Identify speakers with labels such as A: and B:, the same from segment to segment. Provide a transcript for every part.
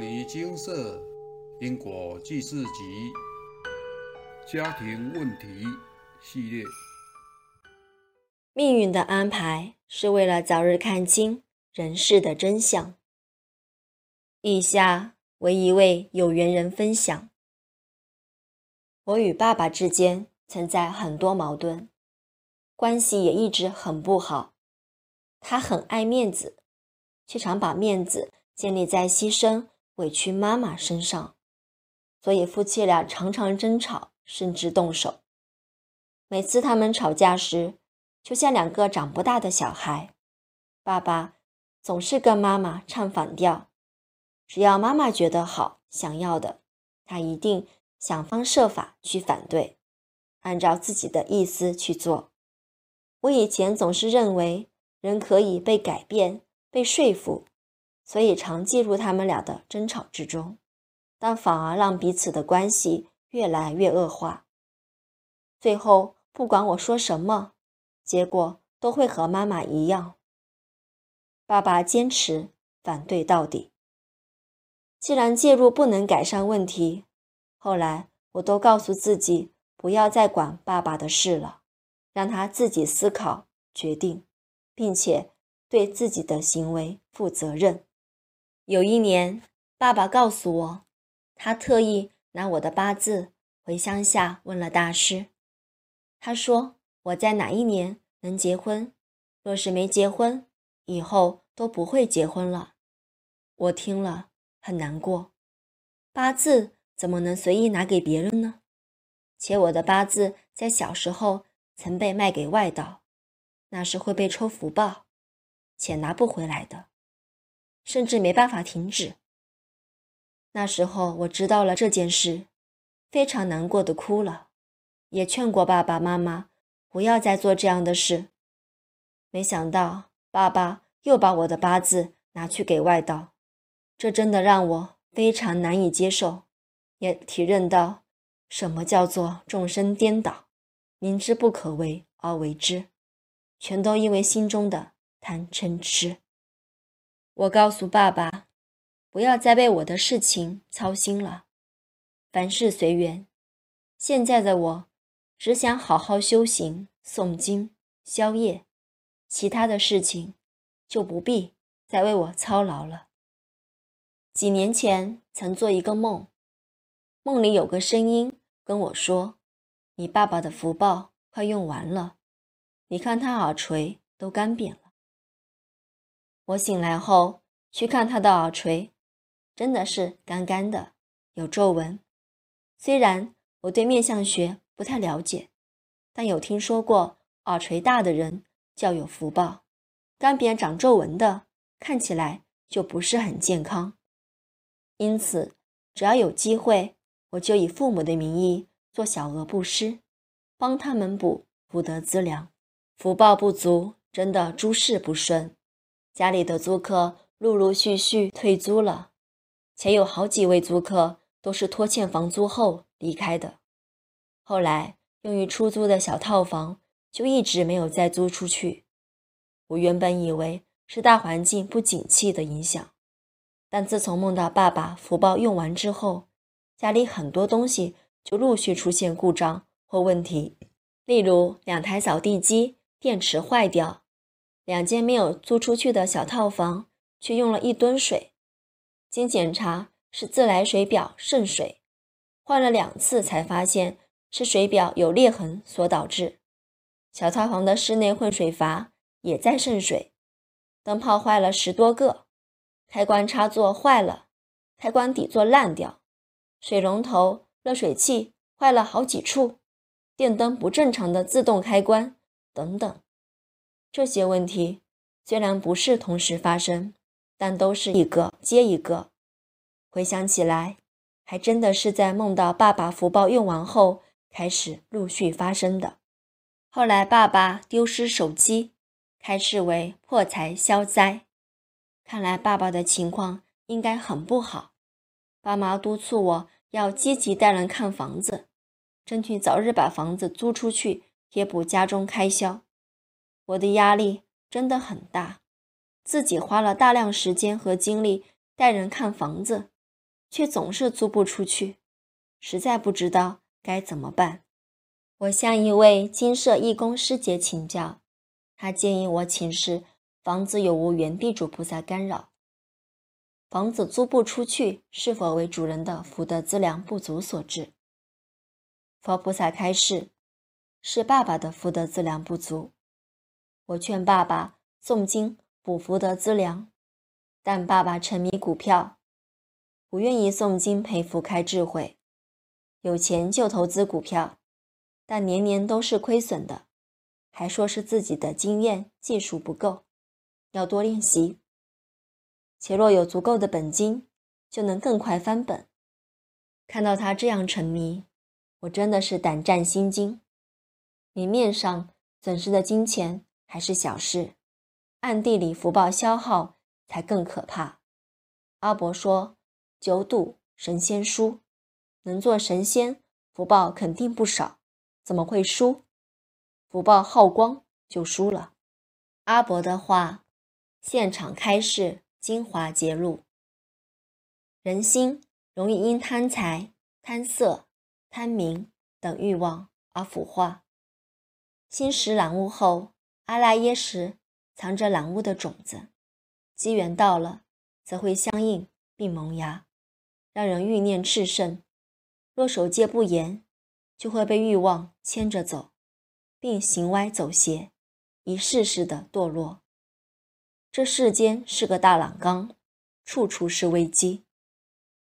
A: 尼金色因果记事集家庭问题系列。
B: 命运的安排是为了早日看清人世的真相。以下为一位有缘人分享：我与爸爸之间存在很多矛盾，关系也一直很不好。他很爱面子，却常把面子建立在牺牲。委屈妈妈身上，所以夫妻俩常常争吵，甚至动手。每次他们吵架时，就像两个长不大的小孩。爸爸总是跟妈妈唱反调，只要妈妈觉得好、想要的，他一定想方设法去反对，按照自己的意思去做。我以前总是认为人可以被改变、被说服。所以常介入他们俩的争吵之中，但反而让彼此的关系越来越恶化。最后，不管我说什么，结果都会和妈妈一样。爸爸坚持反对到底。既然介入不能改善问题，后来我都告诉自己不要再管爸爸的事了，让他自己思考决定，并且对自己的行为负责任。有一年，爸爸告诉我，他特意拿我的八字回乡下问了大师。他说我在哪一年能结婚，若是没结婚，以后都不会结婚了。我听了很难过，八字怎么能随意拿给别人呢？且我的八字在小时候曾被卖给外道，那是会被抽福报，且拿不回来的。甚至没办法停止。那时候我知道了这件事，非常难过的哭了，也劝过爸爸妈妈不要再做这样的事。没想到爸爸又把我的八字拿去给外道，这真的让我非常难以接受，也体认到什么叫做众生颠倒，明知不可为而为之，全都因为心中的贪嗔痴。我告诉爸爸，不要再为我的事情操心了，凡事随缘。现在的我，只想好好修行、诵经、消业，其他的事情就不必再为我操劳了。几年前曾做一个梦，梦里有个声音跟我说：“你爸爸的福报快用完了，你看他耳垂都干扁了。”我醒来后去看他的耳垂，真的是干干的，有皱纹。虽然我对面相学不太了解，但有听说过耳垂大的人较有福报，干扁长皱纹的看起来就不是很健康。因此，只要有机会，我就以父母的名义做小额布施，帮他们补福德资粮。福报不足，真的诸事不顺。家里的租客陆陆续续退租了，且有好几位租客都是拖欠房租后离开的。后来用于出租的小套房就一直没有再租出去。我原本以为是大环境不景气的影响，但自从梦到爸爸福报用完之后，家里很多东西就陆续出现故障或问题，例如两台扫地机电池坏掉。两间没有租出去的小套房，却用了一吨水。经检查是自来水表渗水，换了两次才发现是水表有裂痕所导致。小套房的室内混水阀也在渗水，灯泡坏了十多个，开关插座坏了，开关底座烂掉，水龙头、热水器坏了好几处，电灯不正常的自动开关等等。这些问题虽然不是同时发生，但都是一个接一个。回想起来，还真的是在梦到爸爸福报用完后开始陆续发生的。后来爸爸丢失手机，开示为破财消灾。看来爸爸的情况应该很不好。爸妈督促我要积极带人看房子，争取早日把房子租出去，贴补家中开销。我的压力真的很大，自己花了大量时间和精力带人看房子，却总是租不出去，实在不知道该怎么办。我向一位金色义工师姐请教，她建议我请示房子有无原地主菩萨干扰。房子租不出去，是否为主人的福德资粮不足所致？佛菩萨开示，是爸爸的福德资粮不足。我劝爸爸诵经补福德资粮，但爸爸沉迷股票，不愿意诵经培福开智慧，有钱就投资股票。但年年都是亏损的，还说是自己的经验技术不够，要多练习。且若有足够的本金，就能更快翻本。看到他这样沉迷，我真的是胆战心惊。明面上损失的金钱还是小事，暗地里福报消耗才更可怕。阿伯说：“九赌神仙输，能做神仙，福报肯定不少。”怎么会输？福报耗光就输了。阿伯的话，现场开示精华揭露：人心容易因贪财、贪色、贪名等欲望而腐化。心识染污后，阿赖耶识藏着染污的种子，机缘到了，则会相应并萌芽，让人欲念炽盛。若守戒不严，就会被欲望牵着走，并行歪走邪，一世世的堕落。这世间是个大染缸，处处是危机，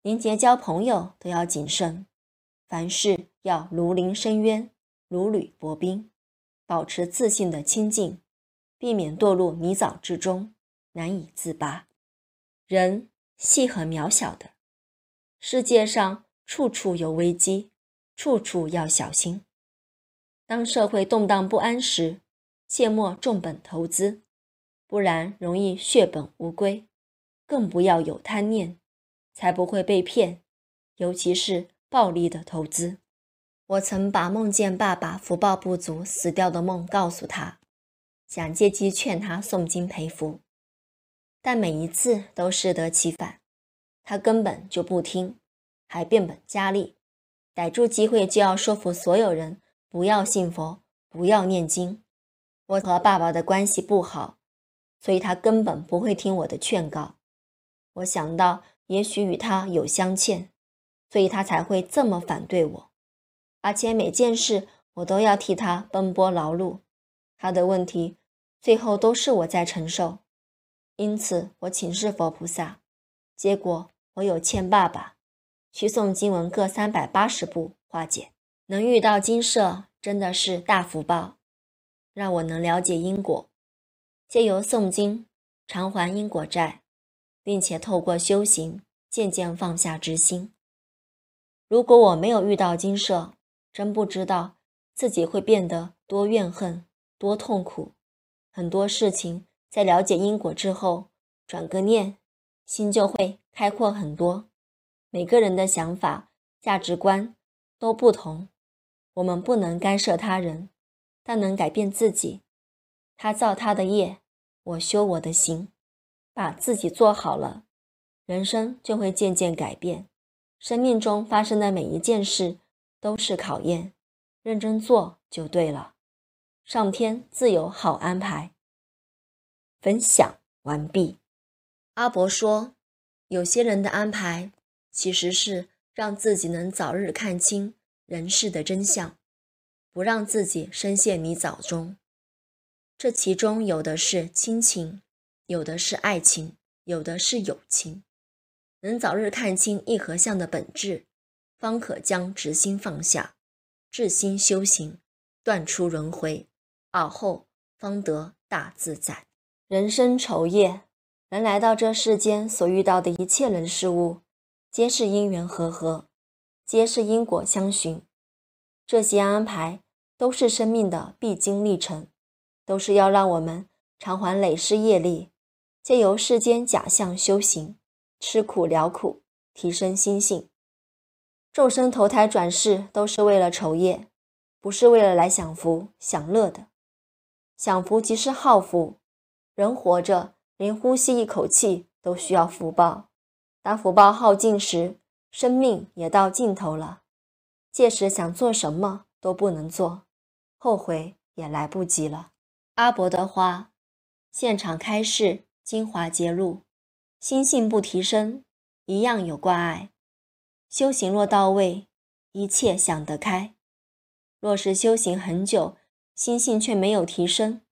B: 连结交朋友都要谨慎，凡事要如临深渊，如履薄冰，保持自信的清净，避免堕入泥沼之中，难以自拔。人细很渺小的，世界上处处有危机。处处要小心。当社会动荡不安时，切莫重本投资，不然容易血本无归。更不要有贪念，才不会被骗，尤其是暴利的投资。我曾把梦见爸爸福报不足死掉的梦告诉他，想借机劝他诵经培福，但每一次都适得其反，他根本就不听，还变本加厉。逮住机会就要说服所有人不要信佛，不要念经。我和爸爸的关系不好，所以他根本不会听我的劝告。我想到也许与他有相欠，所以他才会这么反对我，而且每件事我都要替他奔波劳碌。他的问题最后都是我在承受，因此我请示佛菩萨，结果我有欠爸爸。去诵经文各三百八十部化解，能遇到金舍真的是大福报，让我能了解因果，借由诵经偿还因果债，并且透过修行渐渐放下执心。如果我没有遇到金舍，真不知道自己会变得多怨恨、多痛苦。很多事情在了解因果之后，转个念，心就会开阔很多。每个人的想法、价值观都不同，我们不能干涉他人，但能改变自己。他造他的业，我修我的行，把自己做好了，人生就会渐渐改变。生命中发生的每一件事都是考验，认真做就对了。上天自有好安排。分享完毕。阿伯说，有些人的安排。其实是让自己能早日看清人世的真相，不让自己深陷泥沼中。这其中有的是亲情，有的是爱情，有的是友情。能早日看清一合相的本质，方可将执心放下，至心修行，断出轮回，而后方得大自在。人生愁业，人来到这世间所遇到的一切人事物。皆是因缘和合，皆是因果相循。这些安排都是生命的必经历程，都是要让我们偿还累世业力，借由世间假象修行，吃苦了苦，提升心性。众生投胎转世都是为了酬业，不是为了来享福享乐的。享福即是耗福，人活着连呼吸一口气都需要福报。当福报耗尽时，生命也到尽头了。届时想做什么都不能做，后悔也来不及了。阿伯的话，现场开示，精华揭露：心性不提升，一样有挂碍。修行若到位，一切想得开；若是修行很久，心性却没有提升，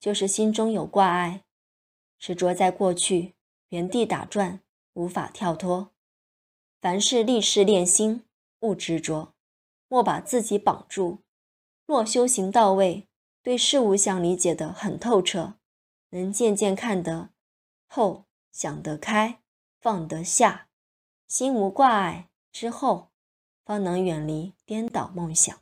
B: 就是心中有挂碍，执着在过去，原地打转，无法跳脱。凡事立事练心，勿执着，莫把自己绑住。若修行到位，对事物相理解的很透彻，能渐渐看得透，想得开，放得下，心无挂碍。之后，方能远离颠倒梦想，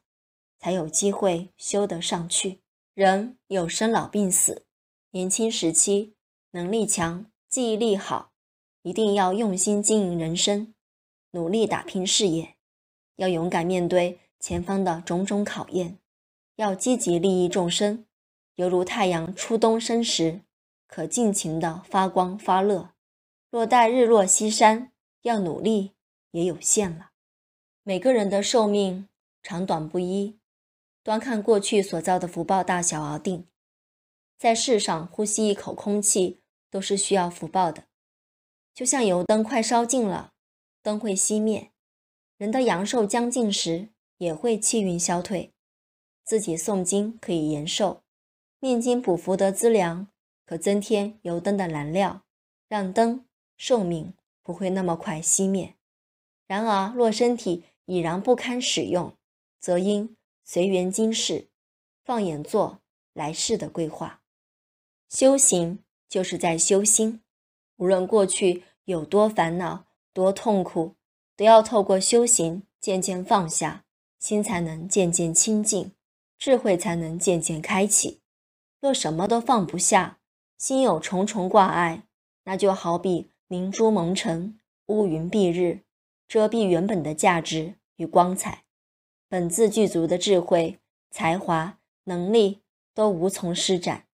B: 才有机会修得上去。人有生老病死，年轻时期能力强、记忆力好，一定要用心经营人生，努力打拼事业，要勇敢面对前方的种种考验，要积极利益众生，犹如太阳初东升时，可尽情的发光发热；若待日落西山，要努力。也有限了。每个人的寿命长短不一，端看过去所造的福报大小而定。在世上呼吸一口空气都是需要福报的，就像油灯快烧尽了，灯会熄灭；人的阳寿将尽时，也会气运消退。自己诵经可以延寿，念经补福德资粮，可增添油灯的燃料，让灯寿命不会那么快熄灭。然而，若身体已然不堪使用，则应随缘今世，放眼做来世的规划。修行就是在修心，无论过去有多烦恼、多痛苦，都要透过修行渐渐放下，心才能渐渐清净，智慧才能渐渐开启。若什么都放不下，心有重重挂碍，那就好比明珠蒙尘，乌云蔽日。遮蔽原本的价值与光彩，本自具足的智慧、才华、能力都无从施展，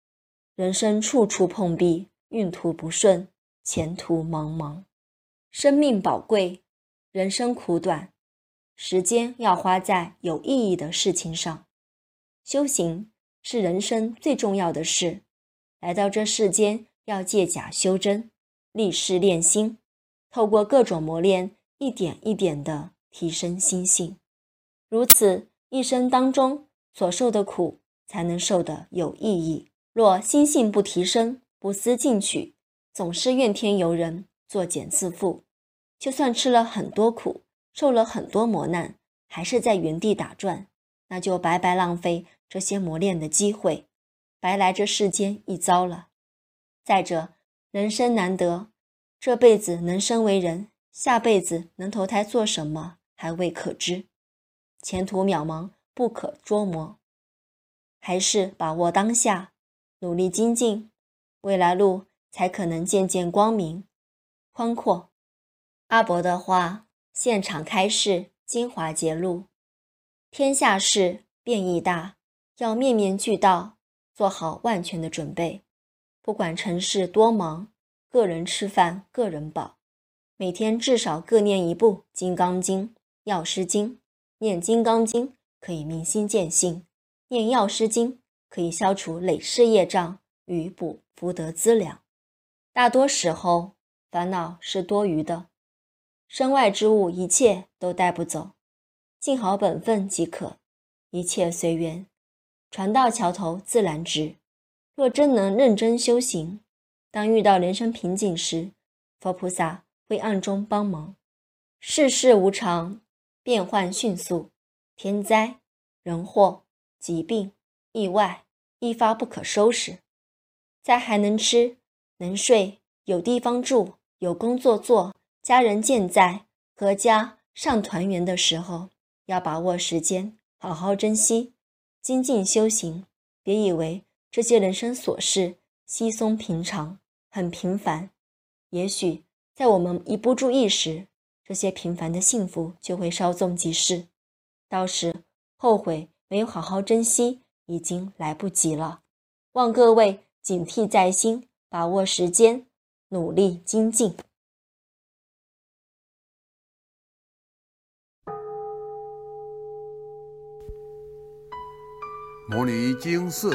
B: 人生处处碰壁，运途不顺，前途茫茫。生命宝贵，人生苦短，时间要花在有意义的事情上。修行是人生最重要的事，来到这世间要借假修真，立事练心，透过各种磨练。一点一点地提升心性，如此一生当中所受的苦才能受得有意义。若心性不提升，不思进取，总是怨天尤人，作茧自缚，就算吃了很多苦，受了很多磨难，还是在原地打转，那就白白浪费这些磨练的机会，白来这世间一遭了。再者，人生难得，这辈子能生为人。下辈子能投胎做什么还未可知，前途渺茫不可捉摸，还是把握当下，努力精进，未来路才可能渐渐光明宽阔。阿伯的话，现场开示，精华揭露：天下事变异大，要面面俱到，做好万全的准备。不管城市多忙，个人吃饭个人饱。每天至少各念一部《金刚经》《药师经》。念《金刚经》可以明心见性，念《药师经》可以消除累世业障与补福德资粮。大多时候，烦恼是多余的，身外之物一切都带不走，尽好本分即可，一切随缘。船到桥头自然直。若真能认真修行，当遇到人生瓶颈时，佛菩萨。会暗中帮忙。世事无常，变幻迅速，天灾、人祸、疾病、意外一发不可收拾。在还能吃、能睡、有地方住、有工作做、家人健在、阖家尚团圆的时候，要把握时间，好好珍惜，精进修行。别以为这些人生琐事稀松平常很平凡。也许在我们一不注意时这些平凡的幸福就会稍纵即逝。到时后悔没有好好珍惜已经来不及了。望各位警惕在心把握时间努力精进。
A: 摩尼经寺